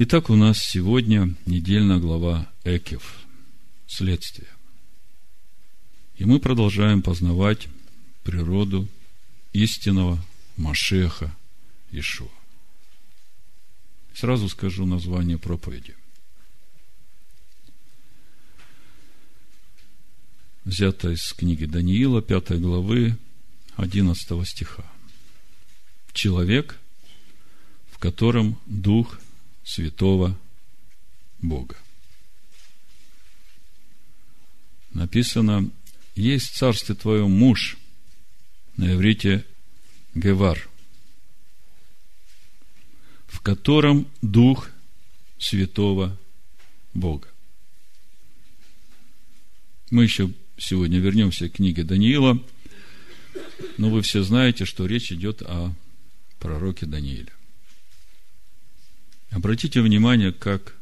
Итак, у нас сегодня недельная глава Экев. Следствие. И мы продолжаем познавать природу истинного Машеха Ишуа. Сразу скажу название проповеди. Взято из книги Даниила, 5 главы, 11 стиха. Человек, в котором Дух Святого Бога. Написано, есть в царстве твоем муж, на иврите Гевар, в котором Дух Святого Бога. Мы еще сегодня вернемся к книге Даниила, но вы все знаете, что речь идет о пророке Данииле. Обратите внимание, как,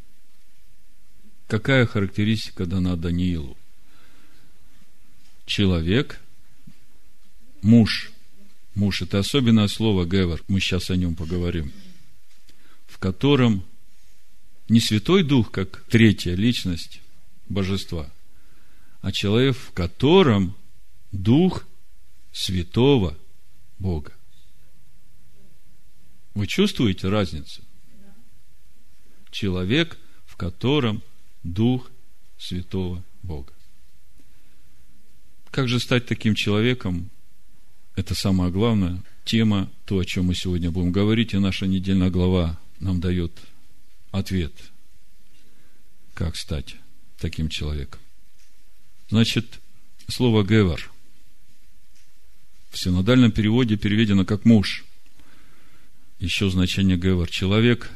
какая характеристика дана Даниилу. Человек, муж, муж, это особенное слово Гевер, мы сейчас о нем поговорим, в котором не Святой Дух, как третья личность божества, а человек, в котором Дух Святого Бога. Вы чувствуете разницу? Человек, в котором Дух Святого Бога. Как же стать таким человеком? Это самая главная тема, то, о чем мы сегодня будем говорить, и наша недельная глава нам дает ответ, как стать таким человеком. Значит, слово «гевар» в синодальном переводе переведено как «муж». Еще значение «гевар» – человек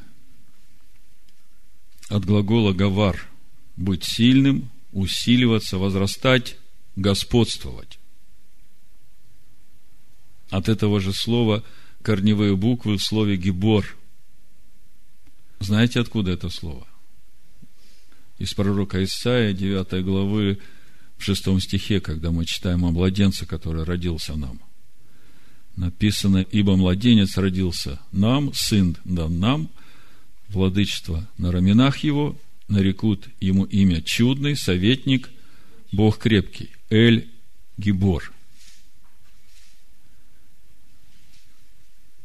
от глагола «гавар» – быть сильным, усиливаться, возрастать, господствовать. От этого же слова корневые буквы в слове «гибор». Знаете, откуда это слово? Из пророка Исаия, 9 главы, в шестом стихе, когда мы читаем о младенце, который родился нам. Написано, ибо младенец родился нам, сын дан нам, владычество на раменах его, нарекут ему имя чудный, советник, Бог крепкий, Эль Гибор.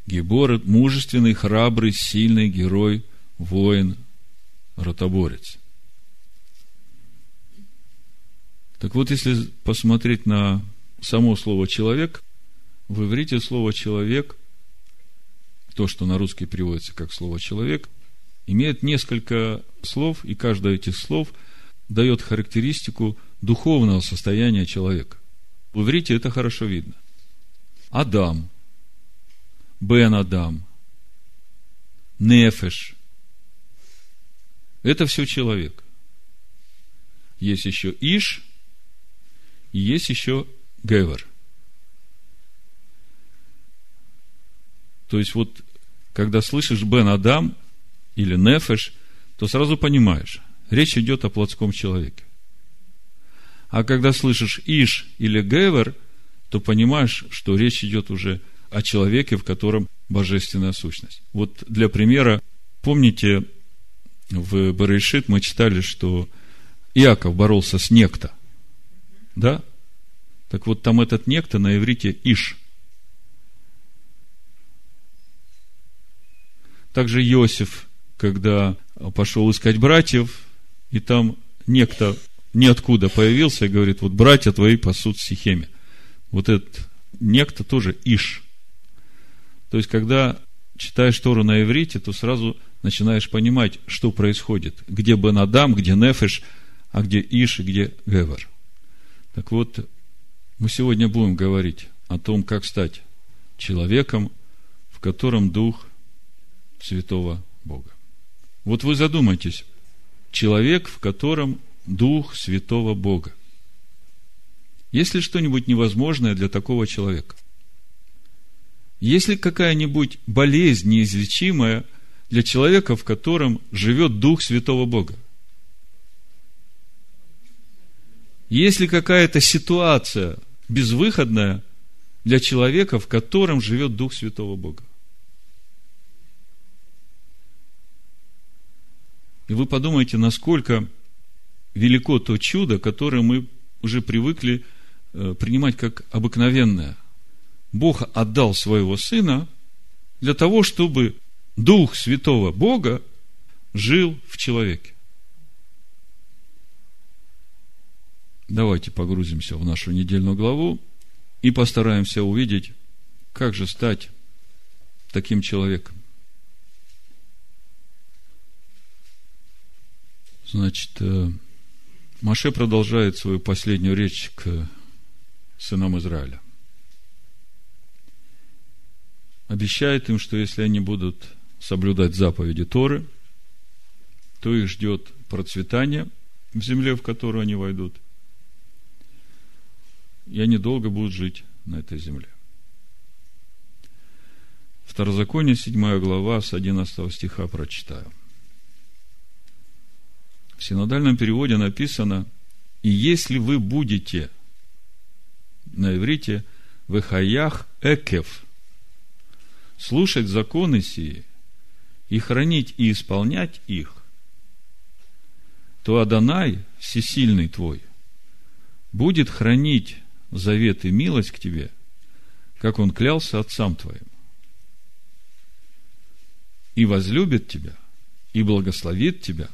Гибор – мужественный, храбрый, сильный герой, воин, ротоборец. Так вот, если посмотреть на само слово «человек», в иврите слово «человек», то, что на русский переводится как слово «человек», имеет несколько слов, и каждое этих слов дает характеристику духовного состояния человека. В иврите это хорошо видно. Адам, Бен Адам, Нефеш. Это все человек. Есть еще Иш, и есть еще Гевер. То есть, вот, когда слышишь Бен Адам или Нефеш, то сразу понимаешь, речь идет о плотском человеке. А когда слышишь Иш или Гевер, то понимаешь, что речь идет уже о человеке, в котором божественная сущность. Вот для примера, помните, в Барышит мы читали, что Иаков боролся с некто. Да? Так вот, там этот некто на иврите Иш. Также Иосиф, когда пошел искать братьев, и там некто ниоткуда появился и говорит, вот братья твои пасут в Сихеме. Вот этот некто тоже Иш. То есть, когда читаешь Тору на иврите, то сразу начинаешь понимать, что происходит. Где Бенадам, где Нефеш, а где Иш и где Гевер. Так вот, мы сегодня будем говорить о том, как стать человеком, в котором Дух Святого Бога. Вот вы задумайтесь, человек, в котором Дух Святого Бога. Есть ли что-нибудь невозможное для такого человека? Есть ли какая-нибудь болезнь неизлечимая для человека, в котором живет Дух Святого Бога? Есть ли какая-то ситуация безвыходная для человека, в котором живет Дух Святого Бога? И вы подумайте, насколько велико то чудо, которое мы уже привыкли э, принимать как обыкновенное. Бог отдал своего Сына для того, чтобы Дух Святого Бога жил в человеке. Давайте погрузимся в нашу недельную главу и постараемся увидеть, как же стать таким человеком. Значит, э, Маше продолжает свою последнюю речь к сынам Израиля. Обещает им, что если они будут соблюдать заповеди Торы, то их ждет процветание в земле, в которую они войдут, и они долго будут жить на этой земле. Второзаконие, 7 глава, с 11 стиха прочитаю. В синодальном переводе написано, и если вы будете на иврите в хаях экев слушать законы сии и хранить и исполнять их, то Адонай, всесильный твой, будет хранить завет и милость к тебе, как он клялся отцам твоим. И возлюбит тебя, и благословит тебя,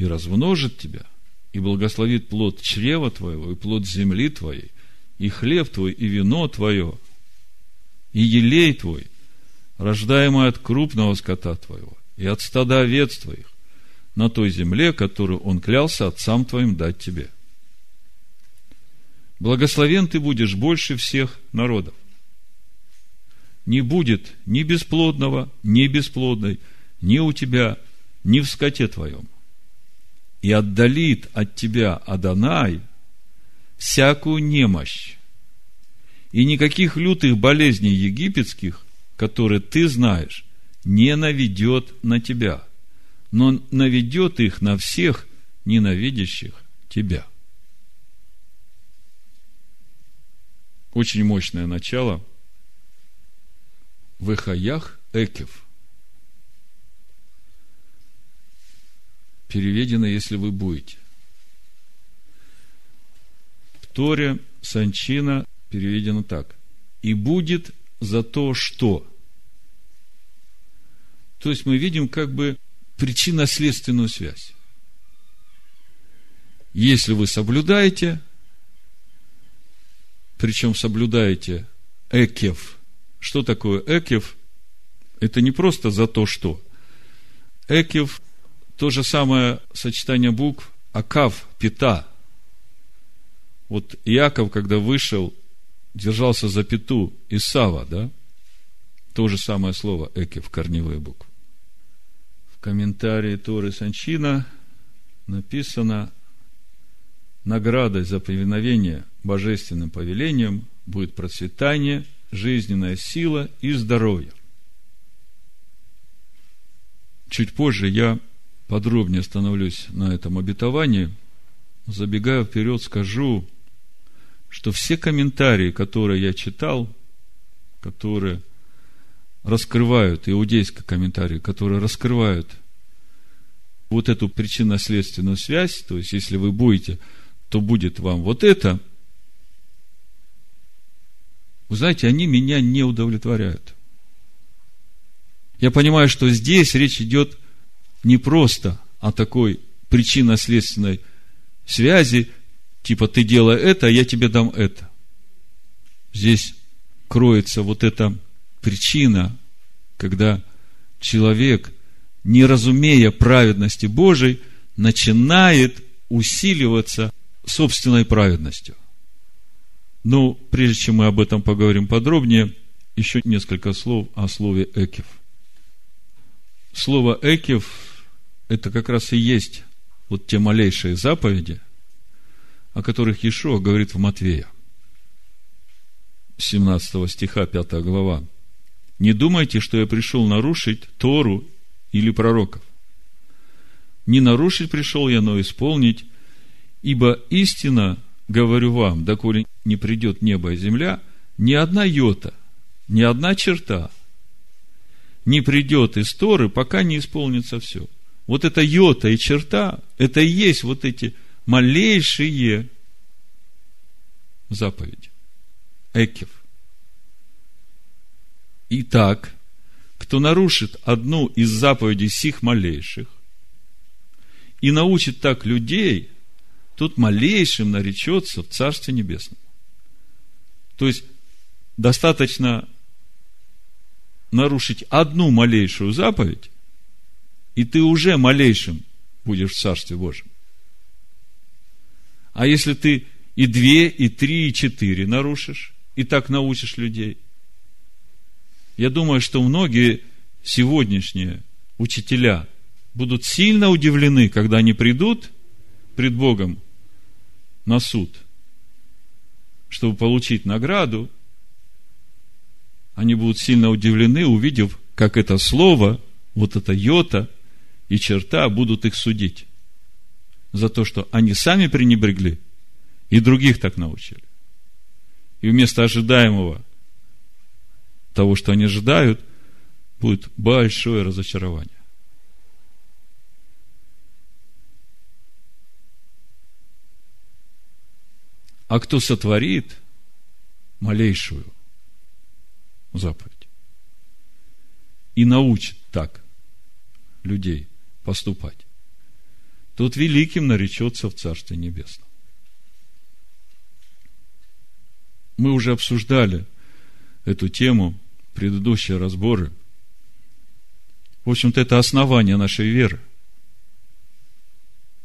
и размножит тебя, и благословит плод чрева твоего, и плод земли твоей, и хлеб твой, и вино твое, и елей твой, рождаемый от крупного скота твоего, и от стада овец твоих, на той земле, которую он клялся отцам твоим дать тебе – Благословен ты будешь больше всех народов. Не будет ни бесплодного, ни бесплодной, ни у тебя, ни в скоте твоем. И отдалит от тебя Адонай всякую немощь. И никаких лютых болезней египетских, которые ты знаешь, не наведет на тебя, но наведет их на всех ненавидящих тебя. очень мощное начало. В Эхаях Экев. Переведено, если вы будете. В Торе Санчина переведено так. И будет за то, что. То есть мы видим как бы причинно-следственную связь. Если вы соблюдаете, причем соблюдаете экев. Что такое экев? Это не просто за то, что. Экев – то же самое сочетание букв Акав, Пита. Вот Иаков, когда вышел, держался за Питу Исава, да? То же самое слово Экев, корневые буквы. В комментарии Торы Санчина написано наградой за повиновение божественным повелением будет процветание, жизненная сила и здоровье. Чуть позже я подробнее остановлюсь на этом обетовании. Забегая вперед, скажу, что все комментарии, которые я читал, которые раскрывают, иудейские комментарии, которые раскрывают вот эту причинно-следственную связь, то есть, если вы будете то будет вам вот это. Вы знаете, они меня не удовлетворяют. Я понимаю, что здесь речь идет не просто о такой причинно-следственной связи, типа ты делай это, а я тебе дам это. Здесь кроется вот эта причина, когда человек, не разумея праведности Божией, начинает усиливаться собственной праведностью. Но прежде чем мы об этом поговорим подробнее, еще несколько слов о слове «экев». Слово «экев» – это как раз и есть вот те малейшие заповеди, о которых Иешуа говорит в Матвея. 17 стиха, 5 глава. «Не думайте, что я пришел нарушить Тору или пророков. Не нарушить пришел я, но исполнить, Ибо истина, говорю вам, доколе не придет небо и земля, ни одна йота, ни одна черта не придет из Торы, пока не исполнится все. Вот эта йота и черта, это и есть вот эти малейшие заповеди. Экев. Итак, кто нарушит одну из заповедей сих малейших и научит так людей, тот малейшим наречется в Царстве Небесном. То есть, достаточно нарушить одну малейшую заповедь, и ты уже малейшим будешь в Царстве Божьем. А если ты и две, и три, и четыре нарушишь, и так научишь людей, я думаю, что многие сегодняшние учителя будут сильно удивлены, когда они придут пред Богом на суд, чтобы получить награду, они будут сильно удивлены, увидев, как это слово, вот это йота и черта будут их судить за то, что они сами пренебрегли и других так научили. И вместо ожидаемого того, что они ожидают, будет большое разочарование. А кто сотворит малейшую заповедь и научит так людей поступать, тот великим наречется в Царстве Небесном. Мы уже обсуждали эту тему, предыдущие разборы. В общем-то, это основание нашей веры.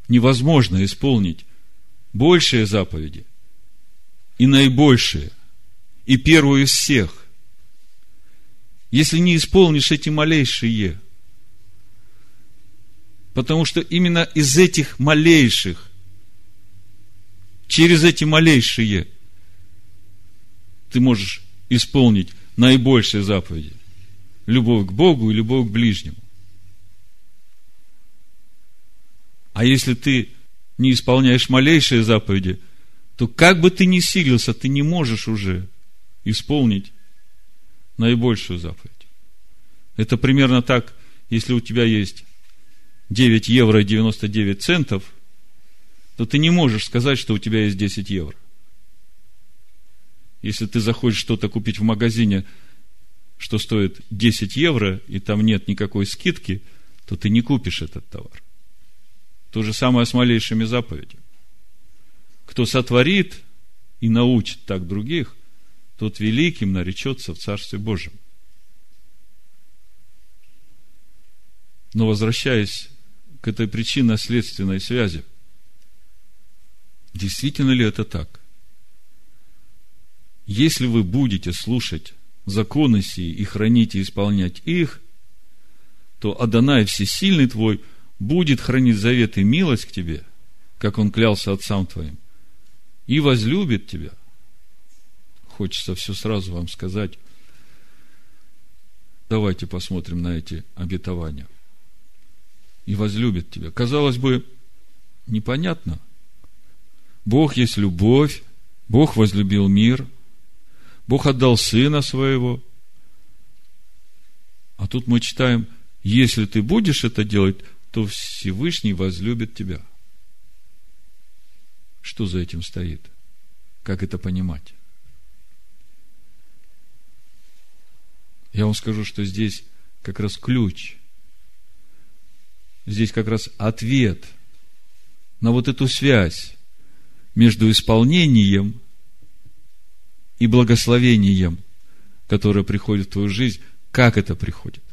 Невозможно исполнить большие заповеди и наибольшие, и первую из всех, если не исполнишь эти малейшие. Потому что именно из этих малейших, через эти малейшие, ты можешь исполнить наибольшие заповеди. Любовь к Богу и любовь к ближнему. А если ты не исполняешь малейшие заповеди, то как бы ты ни силился, ты не можешь уже исполнить наибольшую заповедь. Это примерно так, если у тебя есть 9 евро и 99 центов, то ты не можешь сказать, что у тебя есть 10 евро. Если ты захочешь что-то купить в магазине, что стоит 10 евро, и там нет никакой скидки, то ты не купишь этот товар. То же самое с малейшими заповедями. Кто сотворит и научит так других, тот великим наречется в Царстве Божьем. Но возвращаясь к этой причинно-следственной связи, действительно ли это так? Если вы будете слушать законы сии и хранить и исполнять их, то Адонай Всесильный твой будет хранить завет и милость к тебе, как он клялся отцам твоим, и возлюбит тебя. Хочется все сразу вам сказать. Давайте посмотрим на эти обетования. И возлюбит тебя. Казалось бы, непонятно. Бог есть любовь, Бог возлюбил мир, Бог отдал Сына Своего. А тут мы читаем, если ты будешь это делать, то Всевышний возлюбит тебя. Что за этим стоит? Как это понимать? Я вам скажу, что здесь как раз ключ. Здесь как раз ответ на вот эту связь между исполнением и благословением, которое приходит в твою жизнь, как это приходит.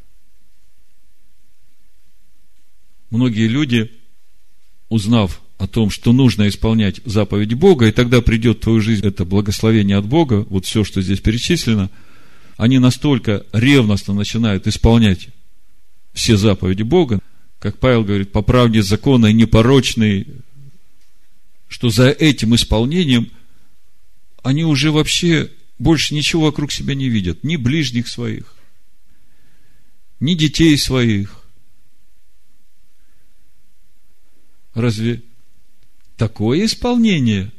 Многие люди, узнав о том, что нужно исполнять заповедь Бога, и тогда придет в твою жизнь это благословение от Бога, вот все, что здесь перечислено, они настолько ревностно начинают исполнять все заповеди Бога, как Павел говорит, по правде закона непорочный, что за этим исполнением – они уже вообще больше ничего вокруг себя не видят. Ни ближних своих, ни детей своих. Разве такое исполнение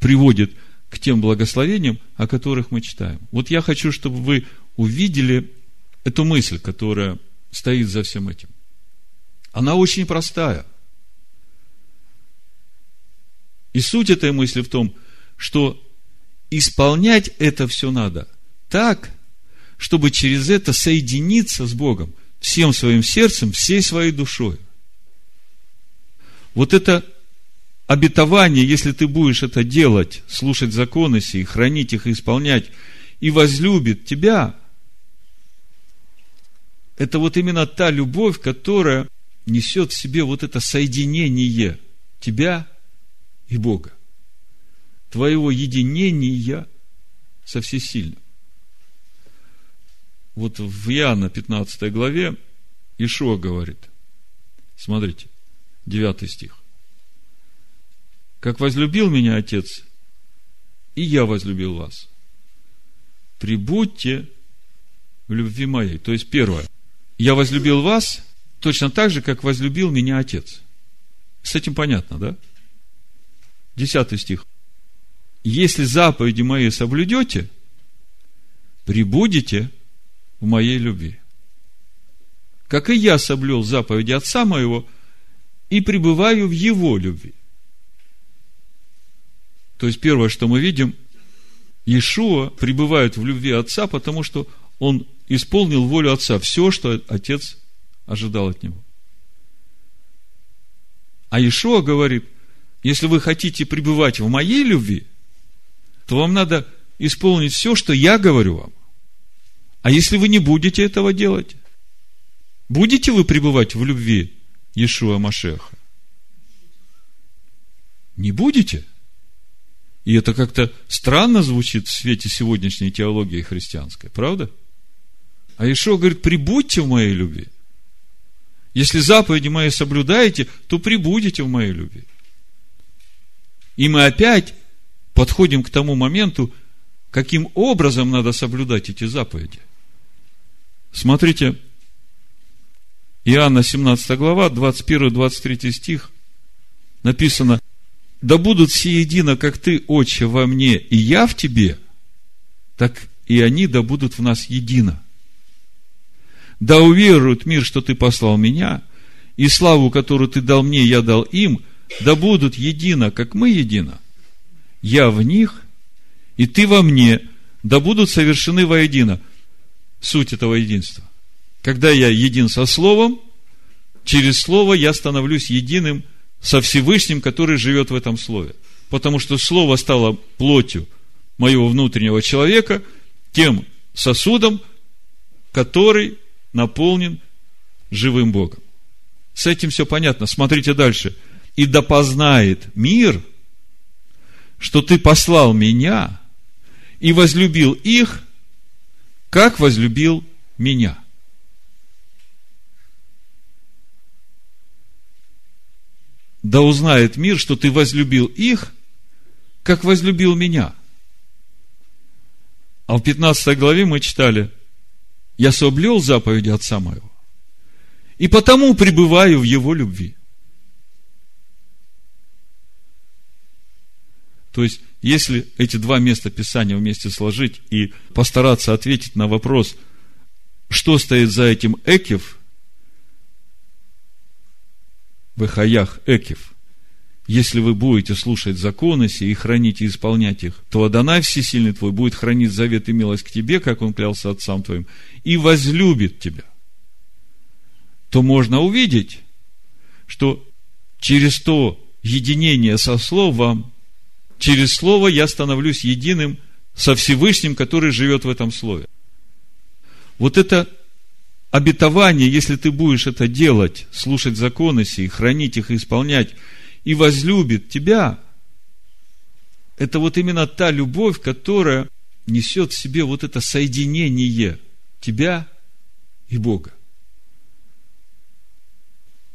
приводит к тем благословениям, о которых мы читаем? Вот я хочу, чтобы вы увидели эту мысль, которая стоит за всем этим. Она очень простая. И суть этой мысли в том, что исполнять это все надо так, чтобы через это соединиться с Богом всем своим сердцем, всей своей душой. Вот это обетование, если ты будешь это делать, слушать законы сии, хранить их и исполнять, и возлюбит тебя, это вот именно та любовь, которая несет в себе вот это соединение тебя и Бога. Твоего единения со всесильным. Вот в Иоанна 15 главе Ишуа говорит, смотрите, 9 стих. Как возлюбил меня Отец, и я возлюбил вас. Прибудьте в любви моей. То есть, первое. Я возлюбил вас точно так же, как возлюбил меня Отец. С этим понятно, да? Десятый стих. Если заповеди мои соблюдете, прибудете в моей любви. Как и я соблюл заповеди Отца моего и пребываю в Его любви. То есть, первое, что мы видим, Иешуа пребывает в любви Отца, потому что он исполнил волю Отца, все, что Отец ожидал от него. А Иешуа говорит, если вы хотите пребывать в моей любви, то вам надо исполнить все, что я говорю вам. А если вы не будете этого делать, будете вы пребывать в любви Иешуа Машеха? Не будете – и это как-то странно звучит в свете сегодняшней теологии христианской, правда? А Ишо говорит, прибудьте в моей любви. Если заповеди мои соблюдаете, то прибудете в моей любви. И мы опять подходим к тому моменту, каким образом надо соблюдать эти заповеди. Смотрите, Иоанна 17 глава, 21-23 стих, написано, да будут все едино, как ты, Отче, во мне, и я в тебе, так и они да будут в нас едино. Да уверуют мир, что ты послал меня, и славу, которую ты дал мне, я дал им, да будут едино, как мы едино. Я в них, и ты во мне, да будут совершены воедино. Суть этого единства. Когда я един со Словом, через Слово я становлюсь единым – со Всевышним, который живет в этом Слове. Потому что Слово стало плотью моего внутреннего человека, тем сосудом, который наполнен живым Богом. С этим все понятно. Смотрите дальше. И да познает мир, что ты послал меня и возлюбил их, как возлюбил меня. да узнает мир, что ты возлюбил их, как возлюбил меня. А в 15 главе мы читали, я соблюл заповеди Отца моего, и потому пребываю в Его любви. То есть, если эти два места Писания вместе сложить и постараться ответить на вопрос, что стоит за этим Экев – в Эхаях Экев. Если вы будете слушать законы сии и хранить и исполнять их, то Адонай Всесильный твой будет хранить завет и милость к тебе, как он клялся отцам твоим, и возлюбит тебя. То можно увидеть, что через то единение со Словом, через Слово я становлюсь единым со Всевышним, который живет в этом Слове. Вот это обетование, если ты будешь это делать, слушать законы сии, хранить их и исполнять, и возлюбит тебя, это вот именно та любовь, которая несет в себе вот это соединение тебя и Бога.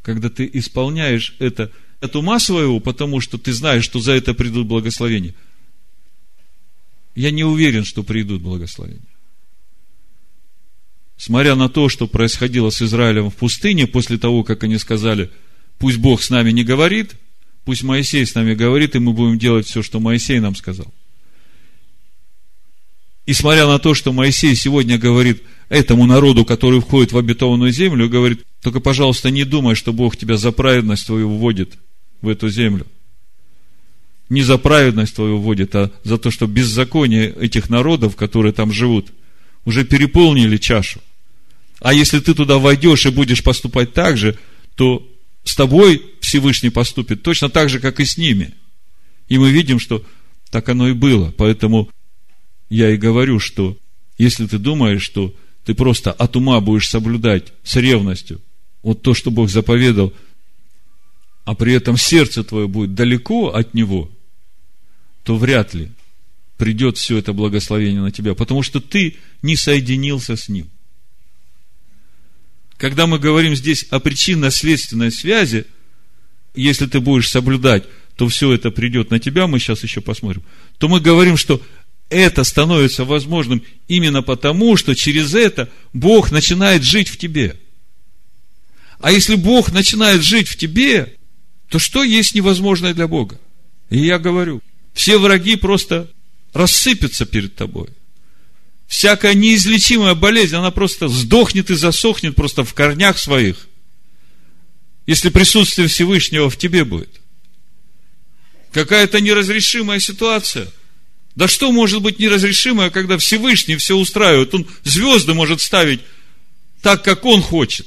Когда ты исполняешь это от ума своего, потому что ты знаешь, что за это придут благословения. Я не уверен, что придут благословения смотря на то, что происходило с Израилем в пустыне, после того, как они сказали, пусть Бог с нами не говорит, пусть Моисей с нами говорит, и мы будем делать все, что Моисей нам сказал. И смотря на то, что Моисей сегодня говорит, этому народу, который входит в обетованную землю, говорит, только, пожалуйста, не думай, что Бог тебя за праведность твою вводит в эту землю. Не за праведность твою вводит, а за то, что беззаконие этих народов, которые там живут, уже переполнили чашу. А если ты туда войдешь и будешь поступать так же, то с тобой Всевышний поступит точно так же, как и с ними. И мы видим, что так оно и было. Поэтому я и говорю, что если ты думаешь, что ты просто от ума будешь соблюдать с ревностью вот то, что Бог заповедал, а при этом сердце твое будет далеко от Него, то вряд ли придет все это благословение на тебя, потому что ты не соединился с Ним. Когда мы говорим здесь о причинно-следственной связи, если ты будешь соблюдать, то все это придет на тебя, мы сейчас еще посмотрим, то мы говорим, что это становится возможным именно потому, что через это Бог начинает жить в тебе. А если Бог начинает жить в тебе, то что есть невозможное для Бога? И я говорю, все враги просто рассыпятся перед тобой. Всякая неизлечимая болезнь, она просто сдохнет и засохнет просто в корнях своих, если присутствие Всевышнего в тебе будет. Какая-то неразрешимая ситуация – да что может быть неразрешимое, когда Всевышний все устраивает? Он звезды может ставить так, как он хочет.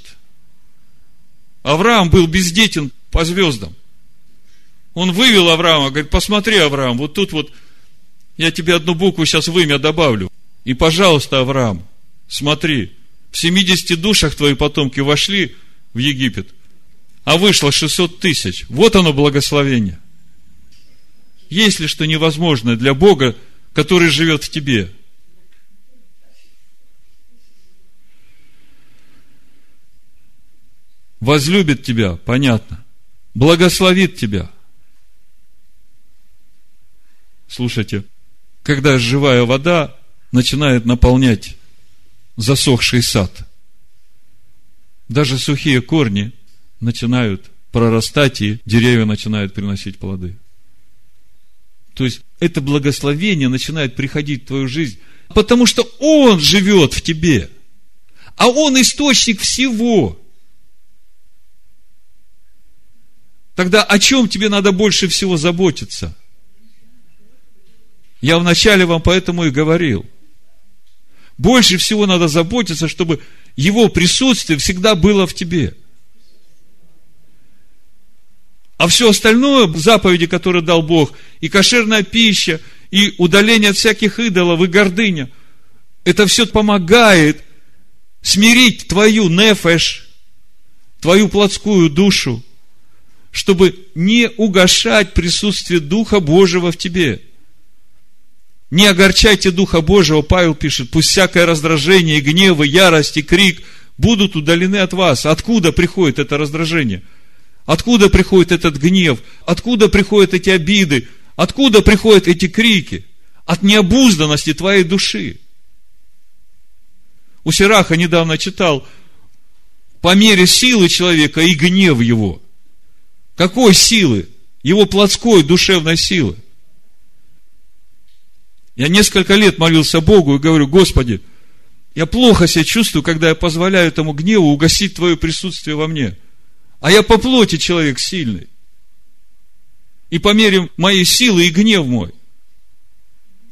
Авраам был бездетен по звездам. Он вывел Авраама, говорит, посмотри, Авраам, вот тут вот я тебе одну букву сейчас в имя добавлю. И, пожалуйста, Авраам, смотри, в 70 душах твои потомки вошли в Египет, а вышло 600 тысяч. Вот оно благословение. Есть ли что невозможное для Бога, который живет в тебе? Возлюбит тебя, понятно. Благословит тебя. Слушайте, когда живая вода начинает наполнять засохший сад, даже сухие корни начинают прорастать, и деревья начинают приносить плоды. То есть, это благословение начинает приходить в твою жизнь, потому что Он живет в тебе. А Он источник всего. Тогда о чем тебе надо больше всего заботиться? Я вначале вам поэтому и говорил. Больше всего надо заботиться, чтобы Его присутствие всегда было в тебе – а все остальное, заповеди, которые дал Бог, и кошерная пища, и удаление от всяких идолов, и гордыня, это все помогает смирить твою нефеш, твою плотскую душу, чтобы не угошать присутствие Духа Божьего в тебе. Не огорчайте Духа Божьего, Павел пишет, пусть всякое раздражение, гнев, ярость и крик будут удалены от вас. Откуда приходит это раздражение – Откуда приходит этот гнев? Откуда приходят эти обиды? Откуда приходят эти крики? От необузданности твоей души. У Сираха недавно читал, по мере силы человека и гнев его. Какой силы? Его плотской, душевной силы. Я несколько лет молился Богу и говорю, Господи, я плохо себя чувствую, когда я позволяю этому гневу угасить Твое присутствие во мне – а я по плоти человек сильный. И по мере моей силы и гнев мой.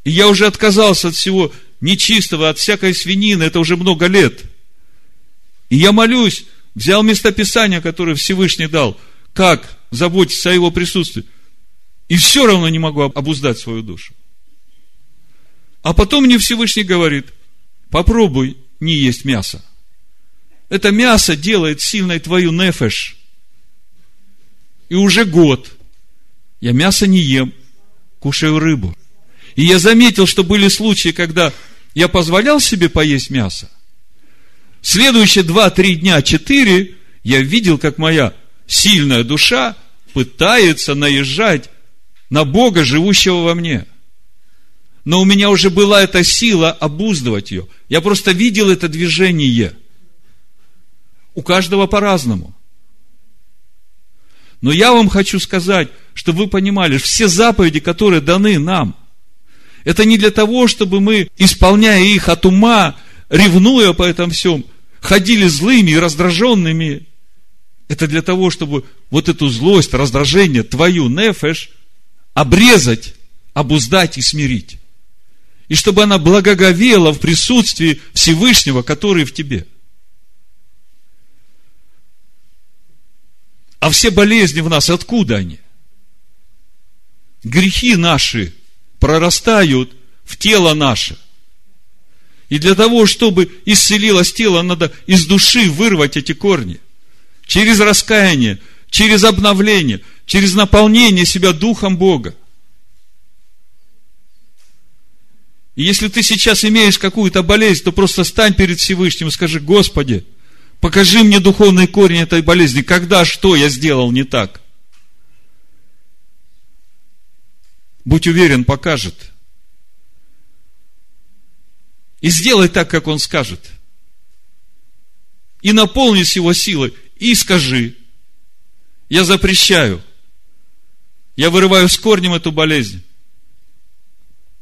И я уже отказался от всего нечистого, от всякой свинины, это уже много лет. И я молюсь, взял местописание, которое Всевышний дал, как заботиться о его присутствии. И все равно не могу обуздать свою душу. А потом мне Всевышний говорит, попробуй не есть мясо. Это мясо делает сильной твою нефеш. И уже год я мясо не ем, кушаю рыбу. И я заметил, что были случаи, когда я позволял себе поесть мясо. Следующие два, три дня, четыре, я видел, как моя сильная душа пытается наезжать на Бога, живущего во мне. Но у меня уже была эта сила обуздывать ее. Я просто видел это движение – у каждого по-разному. Но я вам хочу сказать, чтобы вы понимали, все заповеди, которые даны нам, это не для того, чтобы мы, исполняя их от ума, ревнуя по этом всем, ходили злыми и раздраженными. Это для того, чтобы вот эту злость, раздражение, твою нефеш, обрезать, обуздать и смирить. И чтобы она благоговела в присутствии Всевышнего, который в тебе. А все болезни в нас, откуда они? Грехи наши прорастают в тело наше. И для того, чтобы исцелилось тело, надо из души вырвать эти корни. Через раскаяние, через обновление, через наполнение себя Духом Бога. И если ты сейчас имеешь какую-то болезнь, то просто стань перед Всевышним и скажи, Господи, покажи мне духовный корень этой болезни. Когда, что я сделал не так? Будь уверен, покажет. И сделай так, как он скажет. И наполнись его силой. И скажи, я запрещаю. Я вырываю с корнем эту болезнь.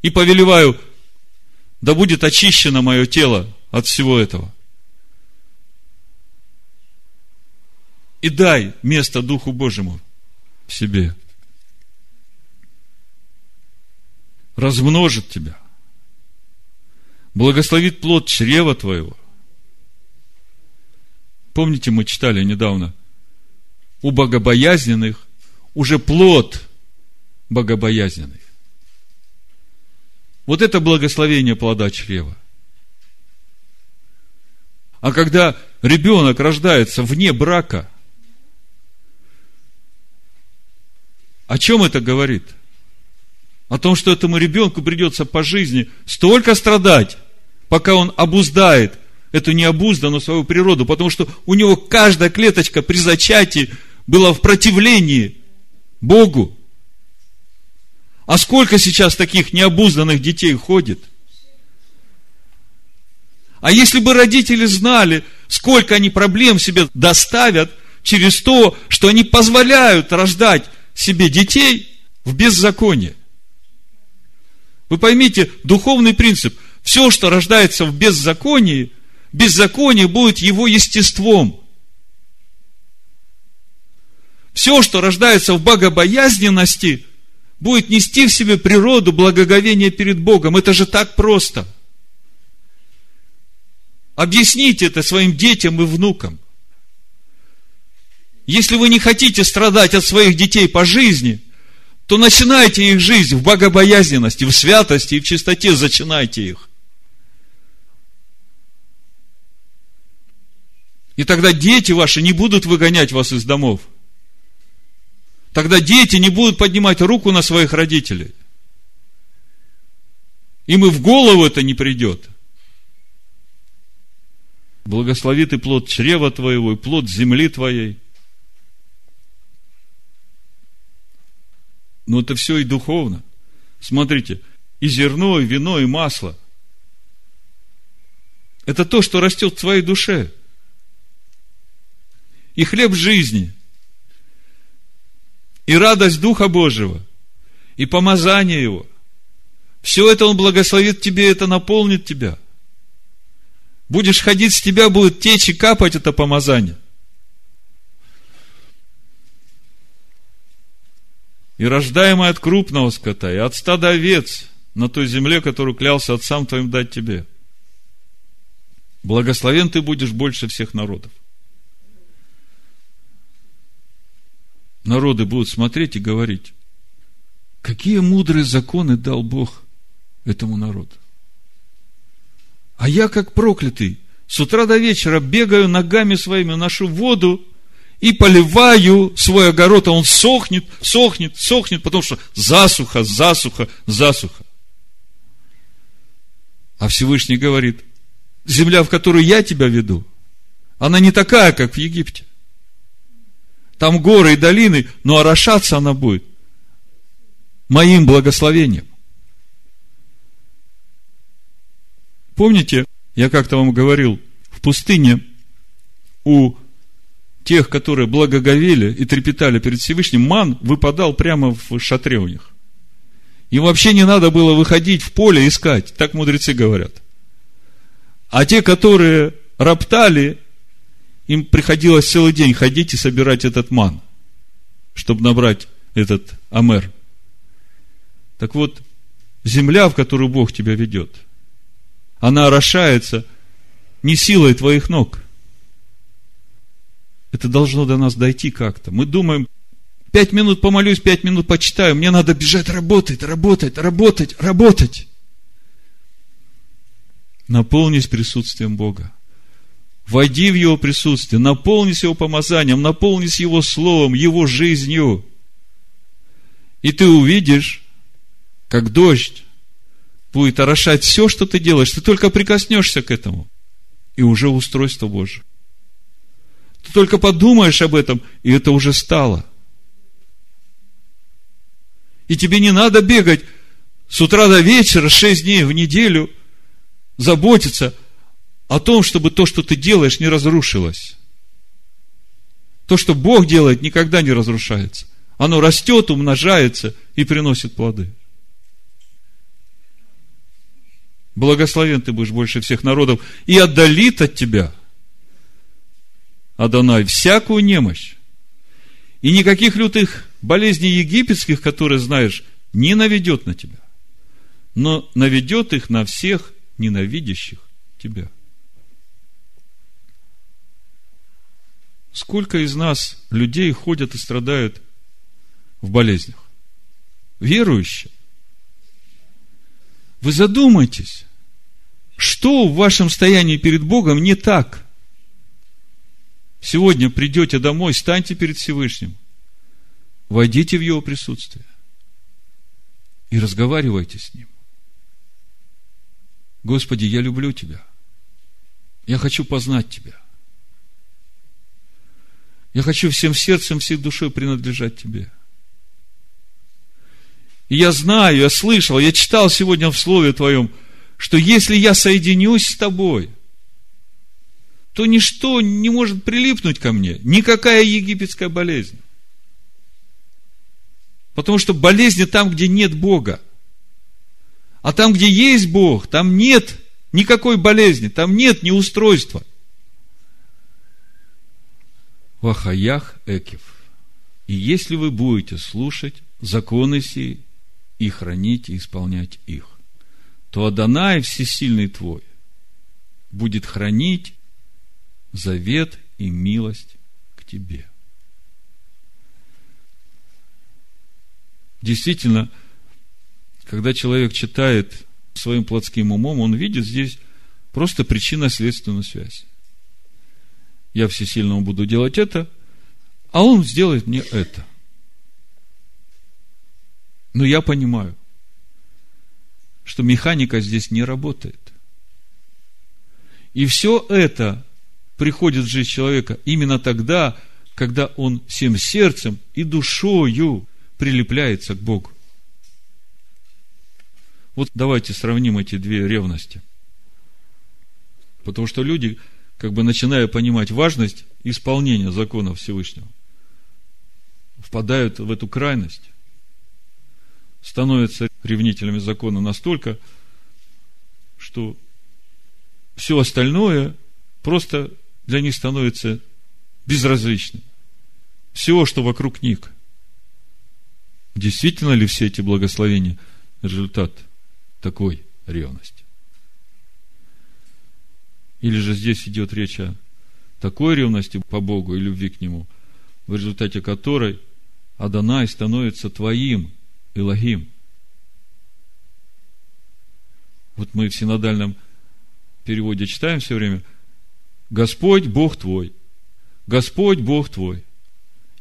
И повелеваю, да будет очищено мое тело от всего этого. И дай место Духу Божьему в себе. Размножит тебя. Благословит плод чрева твоего. Помните, мы читали недавно, у богобоязненных уже плод богобоязненный. Вот это благословение плода чрева. А когда ребенок рождается вне брака, о чем это говорит? О том, что этому ребенку придется по жизни столько страдать, пока он обуздает эту необузданную свою природу, потому что у него каждая клеточка при зачатии была в противлении Богу. А сколько сейчас таких необузданных детей ходит? А если бы родители знали, сколько они проблем себе доставят через то, что они позволяют рождать себе детей в беззаконие. Вы поймите, духовный принцип. Все, что рождается в беззаконии, беззаконие будет его естеством. Все, что рождается в богобоязненности, будет нести в себе природу благоговения перед Богом. Это же так просто. Объясните это своим детям и внукам. Если вы не хотите страдать от своих детей по жизни, то начинайте их жизнь в богобоязненности, в святости и в чистоте зачинайте их. И тогда дети ваши не будут выгонять вас из домов – Тогда дети не будут поднимать руку на своих родителей. Им и в голову это не придет. Благословит и плод чрева твоего, и плод земли твоей. Но это все и духовно. Смотрите, и зерно, и вино, и масло. Это то, что растет в твоей душе. И хлеб жизни – и радость Духа Божьего, и помазание Его. Все это Он благословит тебе, это наполнит тебя. Будешь ходить, с тебя будет течь и капать это помазание. И рождаемый от крупного скота, и от стада овец на той земле, которую клялся отцам твоим дать тебе. Благословен ты будешь больше всех народов. народы будут смотреть и говорить, какие мудрые законы дал Бог этому народу. А я, как проклятый, с утра до вечера бегаю ногами своими, ношу воду и поливаю свой огород, а он сохнет, сохнет, сохнет, потому что засуха, засуха, засуха. А Всевышний говорит, земля, в которую я тебя веду, она не такая, как в Египте. Там горы и долины, но орошаться она будет моим благословением. Помните, я как-то вам говорил, в пустыне у тех, которые благоговели и трепетали перед Всевышним, ман выпадал прямо в шатре у них. Им вообще не надо было выходить в поле искать, так мудрецы говорят. А те, которые роптали, им приходилось целый день ходить и собирать этот ман, чтобы набрать этот амер. Так вот, земля, в которую Бог тебя ведет, она орошается не силой твоих ног. Это должно до нас дойти как-то. Мы думаем, пять минут помолюсь, пять минут почитаю, мне надо бежать работать, работать, работать, работать. Наполнись присутствием Бога. Войди в Его присутствие, наполнись Его помазанием, наполнись Его Словом, Его жизнью. И ты увидишь, как дождь будет орошать все, что ты делаешь. Ты только прикоснешься к этому, и уже устройство Божие. Ты только подумаешь об этом, и это уже стало. И тебе не надо бегать с утра до вечера, шесть дней в неделю, заботиться о том, чтобы то, что ты делаешь, не разрушилось. То, что Бог делает, никогда не разрушается. Оно растет, умножается и приносит плоды. Благословен ты будешь больше всех народов и отдалит от тебя, Адонай, всякую немощь. И никаких лютых болезней египетских, которые знаешь, не наведет на тебя, но наведет их на всех ненавидящих тебя. Сколько из нас людей ходят и страдают в болезнях? Верующие. Вы задумайтесь, что в вашем стоянии перед Богом не так? Сегодня придете домой, станьте перед Всевышним, войдите в Его присутствие и разговаривайте с Ним. Господи, я люблю Тебя. Я хочу познать Тебя. Я хочу всем сердцем, всей душой принадлежать Тебе. И я знаю, я слышал, я читал сегодня в Слове Твоем, что если я соединюсь с Тобой, то ничто не может прилипнуть ко мне, никакая египетская болезнь. Потому что болезни там, где нет Бога. А там, где есть Бог, там нет никакой болезни, там нет неустройства – Вахаях Экев. И если вы будете слушать законы сии и хранить и исполнять их, то Адонай Всесильный твой будет хранить завет и милость к тебе. Действительно, когда человек читает своим плотским умом, он видит здесь просто причинно-следственную связь я всесильному буду делать это, а он сделает мне это. Но я понимаю, что механика здесь не работает. И все это приходит в жизнь человека именно тогда, когда он всем сердцем и душою прилепляется к Богу. Вот давайте сравним эти две ревности. Потому что люди, как бы начиная понимать важность исполнения закона Всевышнего, впадают в эту крайность, становятся ревнителями закона настолько, что все остальное просто для них становится безразличным. Всего, что вокруг них. Действительно ли все эти благословения результат такой ревности? Или же здесь идет речь о такой ревности по Богу и любви к Нему, в результате которой Адонай становится твоим Илогим. Вот мы в синодальном переводе читаем все время Господь Бог твой. Господь Бог твой.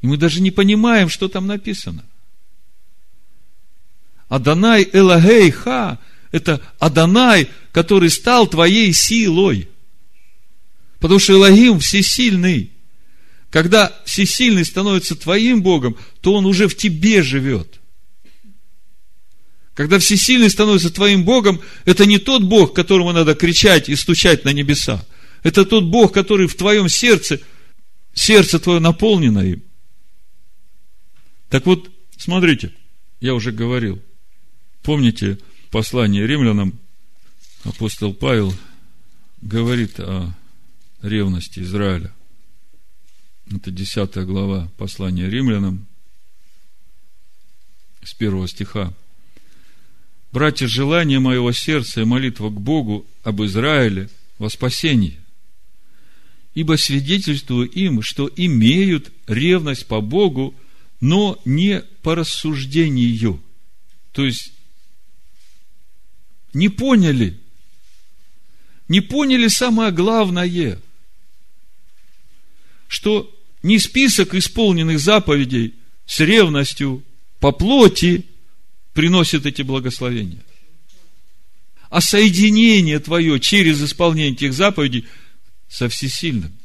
И мы даже не понимаем, что там написано. Адонай Элагей Ха – это Адонай, который стал твоей силой – Потому что Элогим всесильный. Когда всесильный становится твоим Богом, то он уже в тебе живет. Когда всесильный становится твоим Богом, это не тот Бог, которому надо кричать и стучать на небеса. Это тот Бог, который в твоем сердце, сердце твое наполнено им. Так вот, смотрите, я уже говорил. Помните послание римлянам, апостол Павел говорит о ревности Израиля. Это 10 глава послания римлянам с первого стиха. Братья, желание моего сердца и молитва к Богу об Израиле во спасении. Ибо свидетельствую им, что имеют ревность по Богу, но не по рассуждению. То есть, не поняли. Не поняли самое главное, что не список исполненных заповедей с ревностью по плоти приносит эти благословения. А соединение твое через исполнение этих заповедей со всесильным.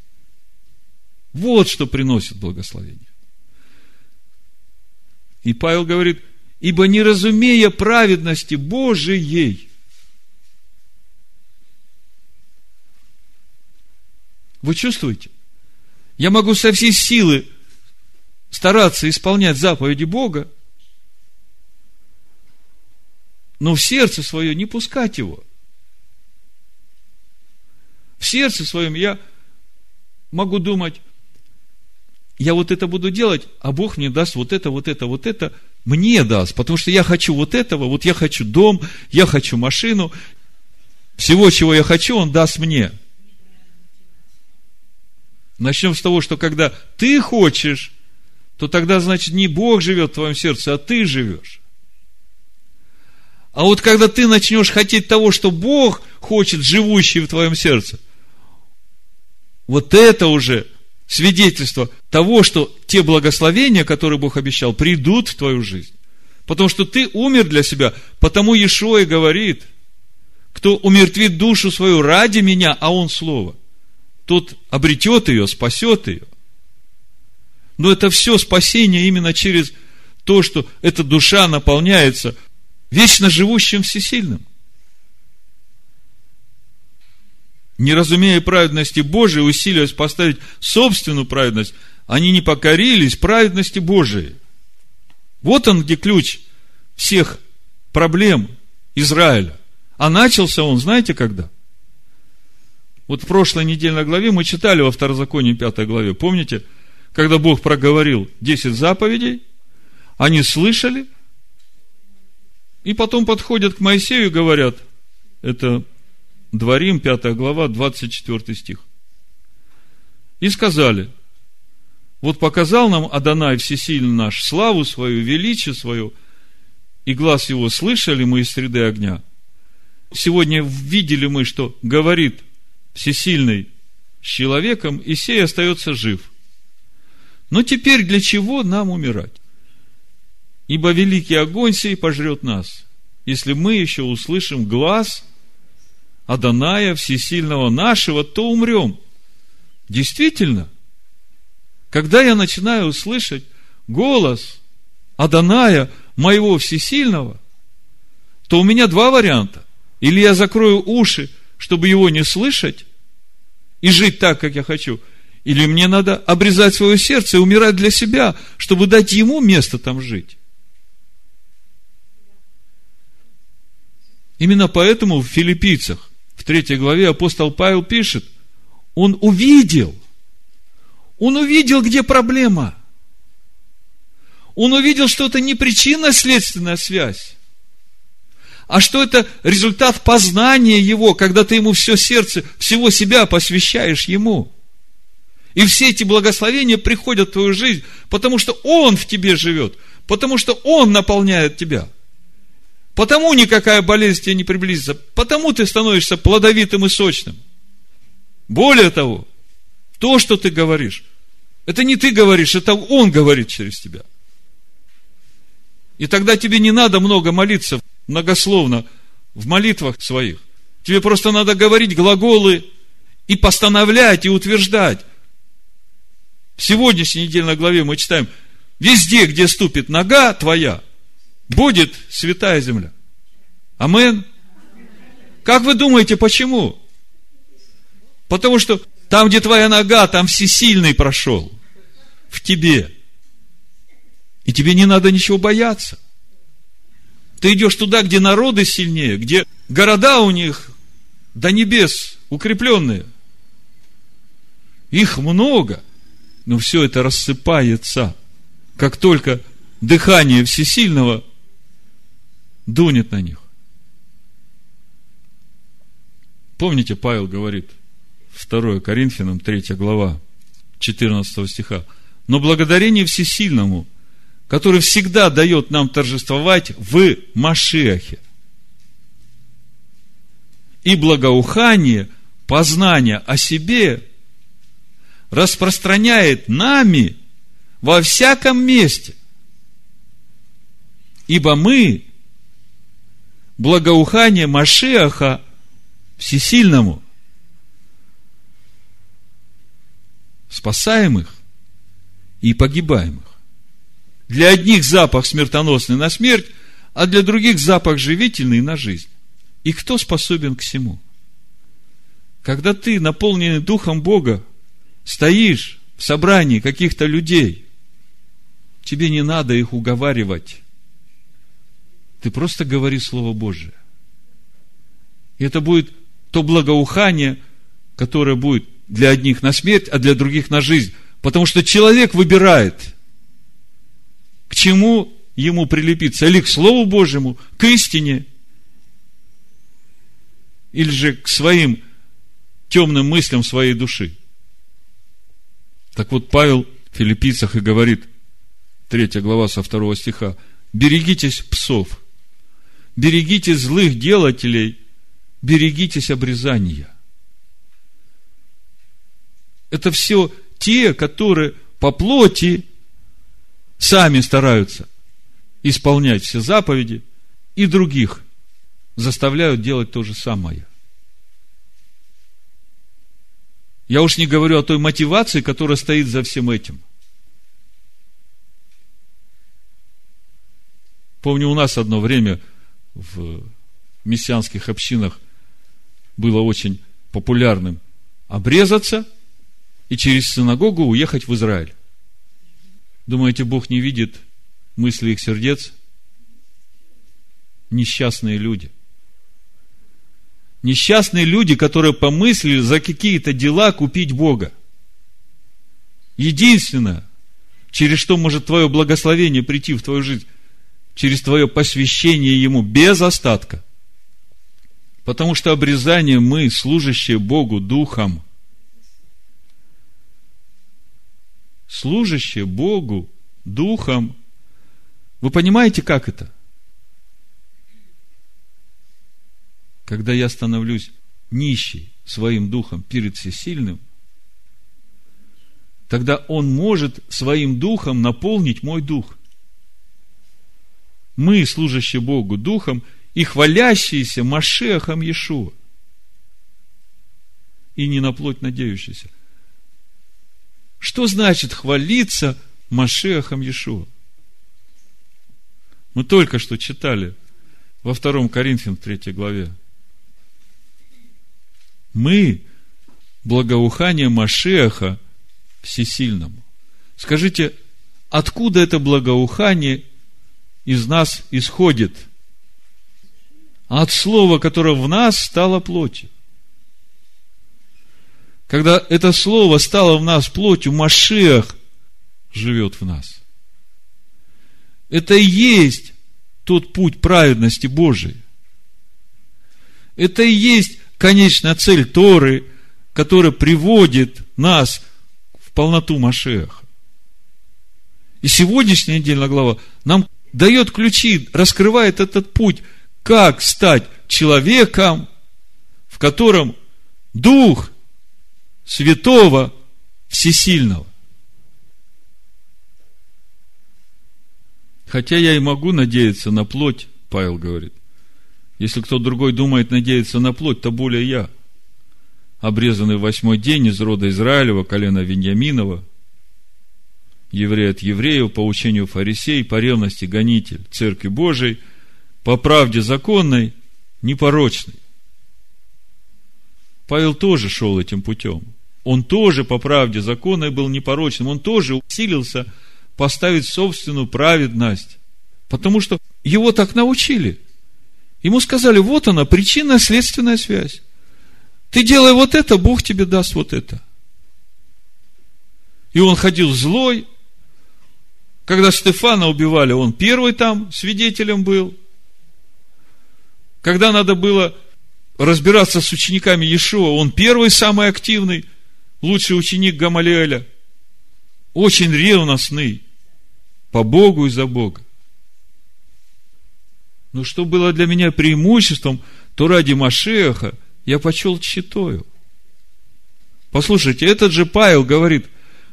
Вот что приносит благословение. И Павел говорит, ибо не разумея праведности Божией, вы чувствуете? Я могу со всей силы стараться исполнять заповеди Бога, но в сердце свое не пускать его. В сердце своем я могу думать, я вот это буду делать, а Бог мне даст вот это, вот это, вот это, мне даст, потому что я хочу вот этого, вот я хочу дом, я хочу машину, всего, чего я хочу, Он даст мне. Начнем с того, что когда ты хочешь, то тогда, значит, не Бог живет в твоем сердце, а ты живешь. А вот когда ты начнешь хотеть того, что Бог хочет, живущий в твоем сердце, вот это уже свидетельство того, что те благословения, которые Бог обещал, придут в твою жизнь. Потому что ты умер для себя, потому и говорит, кто умертвит душу свою ради меня, а он слово, тот обретет ее, спасет ее. Но это все спасение именно через то, что эта душа наполняется – вечно живущим всесильным. Не разумея праведности Божией, усиливаясь поставить собственную праведность, они не покорились праведности Божией. Вот он где ключ всех проблем Израиля. А начался он, знаете, когда? Вот в прошлой недельной главе мы читали во Второзаконии 5 главе, помните, когда Бог проговорил 10 заповедей, они слышали – и потом подходят к Моисею и говорят, это Дворим, 5 глава, 24 стих. И сказали, вот показал нам Адонай Всесильный наш славу свою, величие свое, и глаз его слышали мы из среды огня. Сегодня видели мы, что говорит Всесильный с человеком, и сей остается жив. Но теперь для чего нам умирать? Ибо великий огонь сей пожрет нас, если мы еще услышим глаз Аданая Всесильного нашего, то умрем. Действительно, когда я начинаю услышать голос Аданая, моего Всесильного, то у меня два варианта. Или я закрою уши, чтобы его не слышать, и жить так, как я хочу, или мне надо обрезать свое сердце и умирать для себя, чтобы дать ему место там жить. Именно поэтому в филиппийцах, в третьей главе апостол Павел пишет, он увидел, он увидел, где проблема. Он увидел, что это не причинно-следственная связь, а что это результат познания его, когда ты ему все сердце, всего себя посвящаешь ему. И все эти благословения приходят в твою жизнь, потому что Он в тебе живет, потому что Он наполняет тебя – Потому никакая болезнь тебе не приблизится. Потому ты становишься плодовитым и сочным. Более того, то, что ты говоришь, это не ты говоришь, это Он говорит через тебя. И тогда тебе не надо много молиться, многословно, в молитвах своих. Тебе просто надо говорить глаголы и постановлять, и утверждать. В сегодняшней недельной главе мы читаем, везде, где ступит нога твоя, будет святая земля. Амен. Как вы думаете, почему? Потому что там, где твоя нога, там всесильный прошел. В тебе. И тебе не надо ничего бояться. Ты идешь туда, где народы сильнее, где города у них до небес укрепленные. Их много, но все это рассыпается, как только дыхание всесильного дунет на них. Помните, Павел говорит, 2 Коринфянам, 3 глава, 14 стиха. Но благодарение всесильному, который всегда дает нам торжествовать в Машиахе. И благоухание, познание о себе распространяет нами во всяком месте. Ибо мы благоухание Машиаха всесильному спасаемых и погибаемых. Для одних запах смертоносный на смерть, а для других запах живительный на жизнь. И кто способен к всему? Когда ты, наполненный Духом Бога, стоишь в собрании каких-то людей, тебе не надо их уговаривать. Ты просто говори Слово Божие. И это будет то благоухание, которое будет для одних на смерть, а для других на жизнь. Потому что человек выбирает, к чему ему прилепиться. Или к Слову Божьему, к истине, или же к своим темным мыслям своей души. Так вот, Павел в филиппийцах и говорит, третья глава со второго стиха, берегитесь псов, берегитесь злых делателей, берегитесь обрезания. Это все те, которые по плоти сами стараются исполнять все заповеди, и других заставляют делать то же самое. Я уж не говорю о той мотивации, которая стоит за всем этим. Помню, у нас одно время в мессианских общинах было очень популярным обрезаться и через синагогу уехать в Израиль. Думаете, Бог не видит мысли их сердец? Несчастные люди. Несчастные люди, которые помыслили за какие-то дела купить Бога. Единственное, через что может твое благословение прийти в твою жизнь, через твое посвящение Ему без остатка. Потому что обрезание мы, служащие Богу Духом, служащие Богу Духом, вы понимаете, как это? Когда я становлюсь нищий своим духом перед всесильным, тогда Он может своим духом наполнить мой дух. Мы, служащие Богу духом, и хвалящиеся Машехом Иешуа. И не на плоть надеющиеся. Что значит хвалиться Машехом Иешуа? Мы только что читали во втором Коринфян, третьей главе. Мы благоухание Машеха всесильному. Скажите, откуда это благоухание из нас исходит – от слова, которое в нас стало плотью. Когда это слово стало в нас плотью, Машех живет в нас. Это и есть тот путь праведности Божией. Это и есть конечная цель Торы, которая приводит нас в полноту Машеха. И сегодняшняя недельная глава нам дает ключи, раскрывает этот путь – как стать человеком, в котором Дух Святого Всесильного. Хотя я и могу надеяться на плоть, Павел говорит. Если кто другой думает надеяться на плоть, то более я. Обрезанный в восьмой день из рода Израилева, колена Веньяминова, еврей от евреев, по учению фарисей, по ревности гонитель Церкви Божией – по правде законной, непорочной. Павел тоже шел этим путем. Он тоже по правде законной был непорочным. Он тоже усилился поставить собственную праведность. Потому что его так научили. Ему сказали, вот она, причинно-следственная связь. Ты делай вот это, Бог тебе даст вот это. И он ходил злой. Когда Стефана убивали, он первый там свидетелем был. Когда надо было разбираться с учениками Иешуа, он первый самый активный, лучший ученик Гамалиэля. Очень ревностный по Богу и за Бога. Но что было для меня преимуществом, то ради Машеха я почел читою. Послушайте, этот же Павел говорит,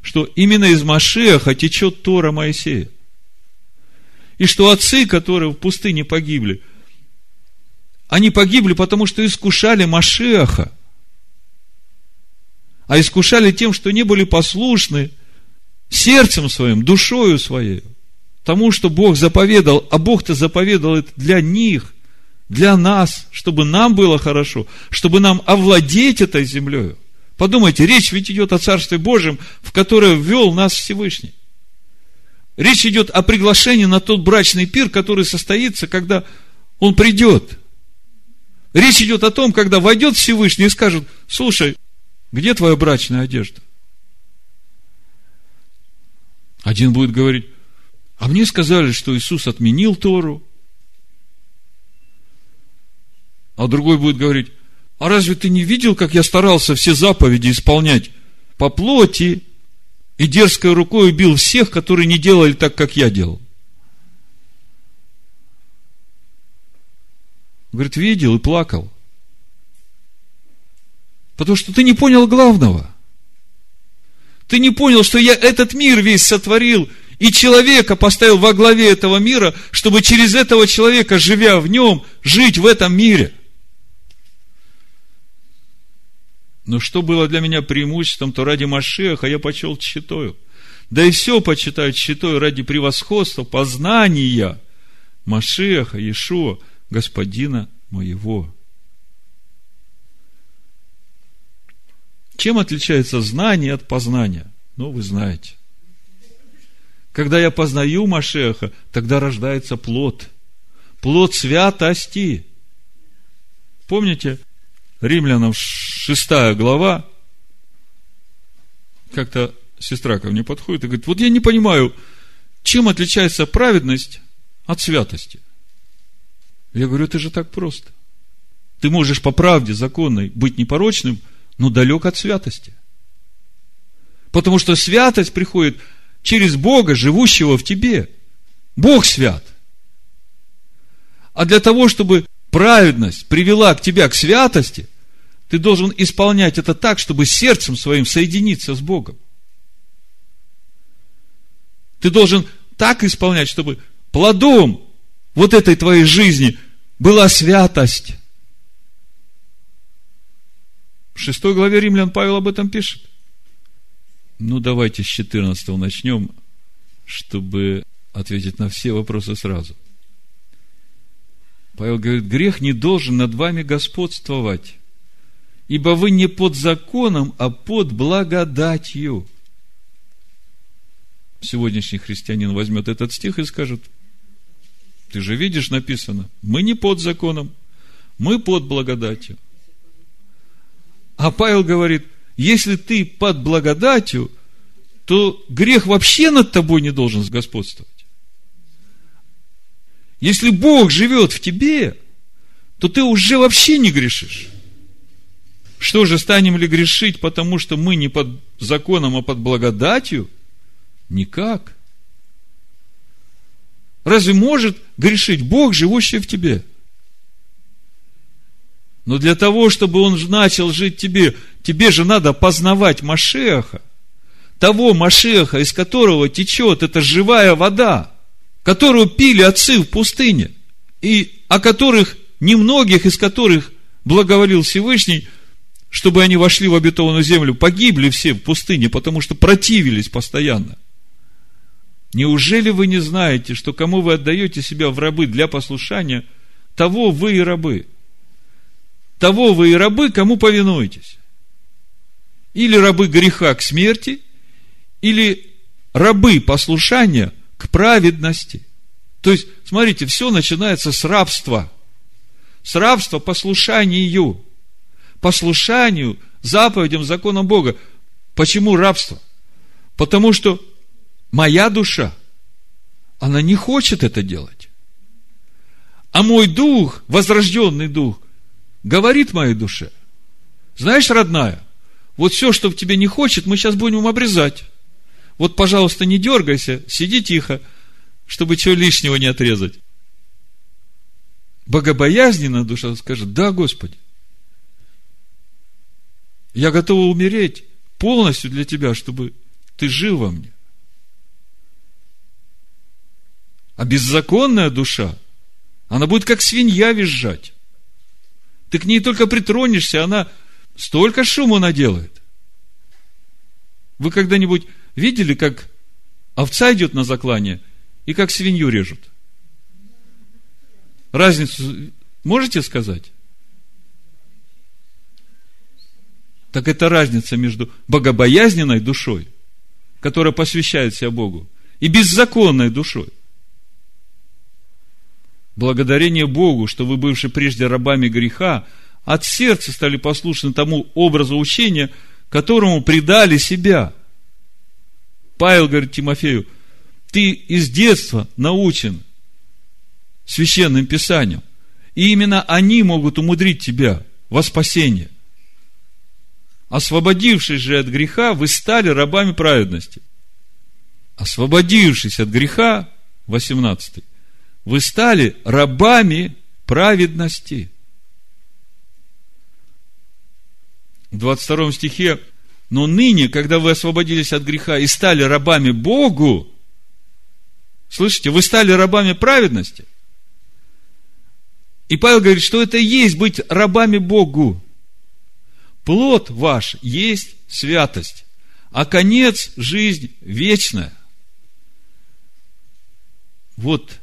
что именно из Машеха течет Тора Моисея. И что отцы, которые в пустыне погибли – они погибли, потому что искушали Машеха. А искушали тем, что не были послушны сердцем своим, душою своей. Тому, что Бог заповедал, а Бог-то заповедал это для них, для нас, чтобы нам было хорошо, чтобы нам овладеть этой землей. Подумайте, речь ведь идет о Царстве Божьем, в которое ввел нас Всевышний. Речь идет о приглашении на тот брачный пир, который состоится, когда Он придет – Речь идет о том, когда войдет Всевышний и скажет, слушай, где твоя брачная одежда? Один будет говорить, а мне сказали, что Иисус отменил Тору. А другой будет говорить, а разве ты не видел, как я старался все заповеди исполнять по плоти и дерзкой рукой убил всех, которые не делали так, как я делал? Говорит, видел и плакал. Потому что ты не понял главного. Ты не понял, что я этот мир весь сотворил, и человека поставил во главе этого мира, чтобы через этого человека, живя в нем, жить в этом мире. Но что было для меня преимуществом, то ради Машеха я почел читою. Да и все почитают читою ради превосходства, познания Машеха, Иешуа – господина моего. Чем отличается знание от познания? Ну, вы знаете. Когда я познаю Машеха, тогда рождается плод. Плод святости. Помните, Римлянам 6 глава, как-то сестра ко мне подходит и говорит, вот я не понимаю, чем отличается праведность от святости. Я говорю, это же так просто. Ты можешь по правде законной быть непорочным, но далек от святости. Потому что святость приходит через Бога, живущего в тебе. Бог свят. А для того, чтобы праведность привела к тебя к святости, ты должен исполнять это так, чтобы сердцем своим соединиться с Богом. Ты должен так исполнять, чтобы плодом вот этой твоей жизни была святость. В шестой главе Римлян Павел об этом пишет. Ну, давайте с 14 начнем, чтобы ответить на все вопросы сразу. Павел говорит, грех не должен над вами господствовать, ибо вы не под законом, а под благодатью. Сегодняшний христианин возьмет этот стих и скажет, ты же видишь, написано, мы не под законом, мы под благодатью. А Павел говорит, если ты под благодатью, то грех вообще над тобой не должен господствовать. Если Бог живет в тебе, то ты уже вообще не грешишь. Что же, станем ли грешить, потому что мы не под законом, а под благодатью? Никак. Разве может грешить Бог, живущий в тебе? Но для того, чтобы Он начал жить тебе, тебе же надо познавать Машеха, того Машеха, из которого течет эта живая вода, которую пили отцы в пустыне, и о которых, немногих из которых благоволил Всевышний, чтобы они вошли в обетованную землю, погибли все в пустыне, потому что противились постоянно. Неужели вы не знаете, что кому вы отдаете себя в рабы для послушания, того вы и рабы? Того вы и рабы, кому повинуетесь? Или рабы греха к смерти, или рабы послушания к праведности. То есть, смотрите, все начинается с рабства. С рабства послушанию. Послушанию заповедям, законам Бога. Почему рабство? Потому что моя душа, она не хочет это делать. А мой дух, возрожденный дух, говорит моей душе, знаешь, родная, вот все, что в тебе не хочет, мы сейчас будем обрезать. Вот, пожалуйста, не дергайся, сиди тихо, чтобы чего лишнего не отрезать. Богобоязненная душа скажет, да, Господи, я готова умереть полностью для Тебя, чтобы Ты жил во мне. А беззаконная душа, она будет как свинья визжать. Ты к ней только притронешься, она столько шума наделает. Вы когда-нибудь видели, как овца идет на заклание и как свинью режут? Разницу можете сказать? Так это разница между богобоязненной душой, которая посвящает себя Богу, и беззаконной душой. Благодарение Богу, что вы, бывшие прежде рабами греха, от сердца стали послушны тому образу учения, которому предали себя. Павел говорит Тимофею, ты из детства научен священным писанием. И именно они могут умудрить тебя во спасение. Освободившись же от греха, вы стали рабами праведности. Освободившись от греха, 18 вы стали рабами праведности. В 22 стихе, но ныне, когда вы освободились от греха и стали рабами Богу, слышите, вы стали рабами праведности. И Павел говорит, что это и есть быть рабами Богу. Плод ваш есть святость, а конец – жизнь вечная. Вот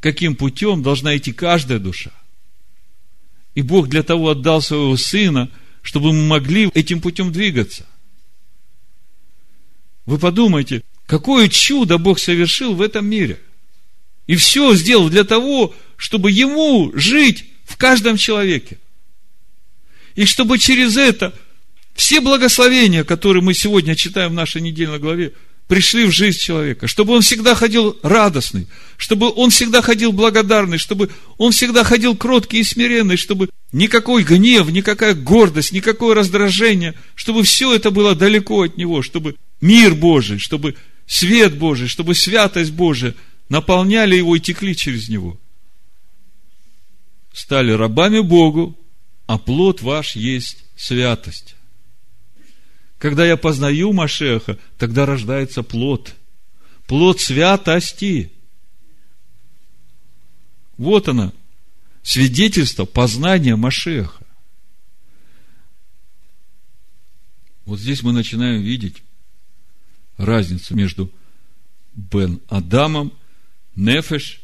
каким путем должна идти каждая душа. И Бог для того отдал своего Сына, чтобы мы могли этим путем двигаться. Вы подумайте, какое чудо Бог совершил в этом мире. И все сделал для того, чтобы Ему жить в каждом человеке. И чтобы через это все благословения, которые мы сегодня читаем в нашей недельной главе, пришли в жизнь человека, чтобы он всегда ходил радостный, чтобы он всегда ходил благодарный, чтобы он всегда ходил кроткий и смиренный, чтобы никакой гнев, никакая гордость, никакое раздражение, чтобы все это было далеко от него, чтобы мир Божий, чтобы свет Божий, чтобы святость Божия наполняли его и текли через него. Стали рабами Богу, а плод ваш есть святость. Когда я познаю Машеха, тогда рождается плод. Плод святости. Вот она, свидетельство познания Машеха. Вот здесь мы начинаем видеть разницу между Бен Адамом, Нефеш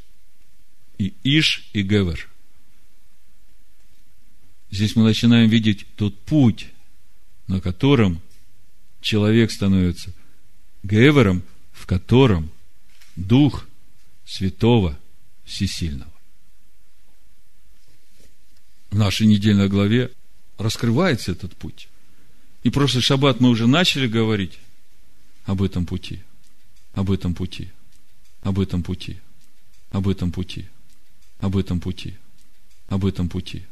и Иш и Гевер. Здесь мы начинаем видеть тот путь, на котором человек становится Гевером, в котором Дух Святого Всесильного. В нашей недельной главе раскрывается этот путь. И прошлый шаббат мы уже начали говорить об этом пути, об этом пути, об этом пути, об этом пути, об этом пути, об этом пути.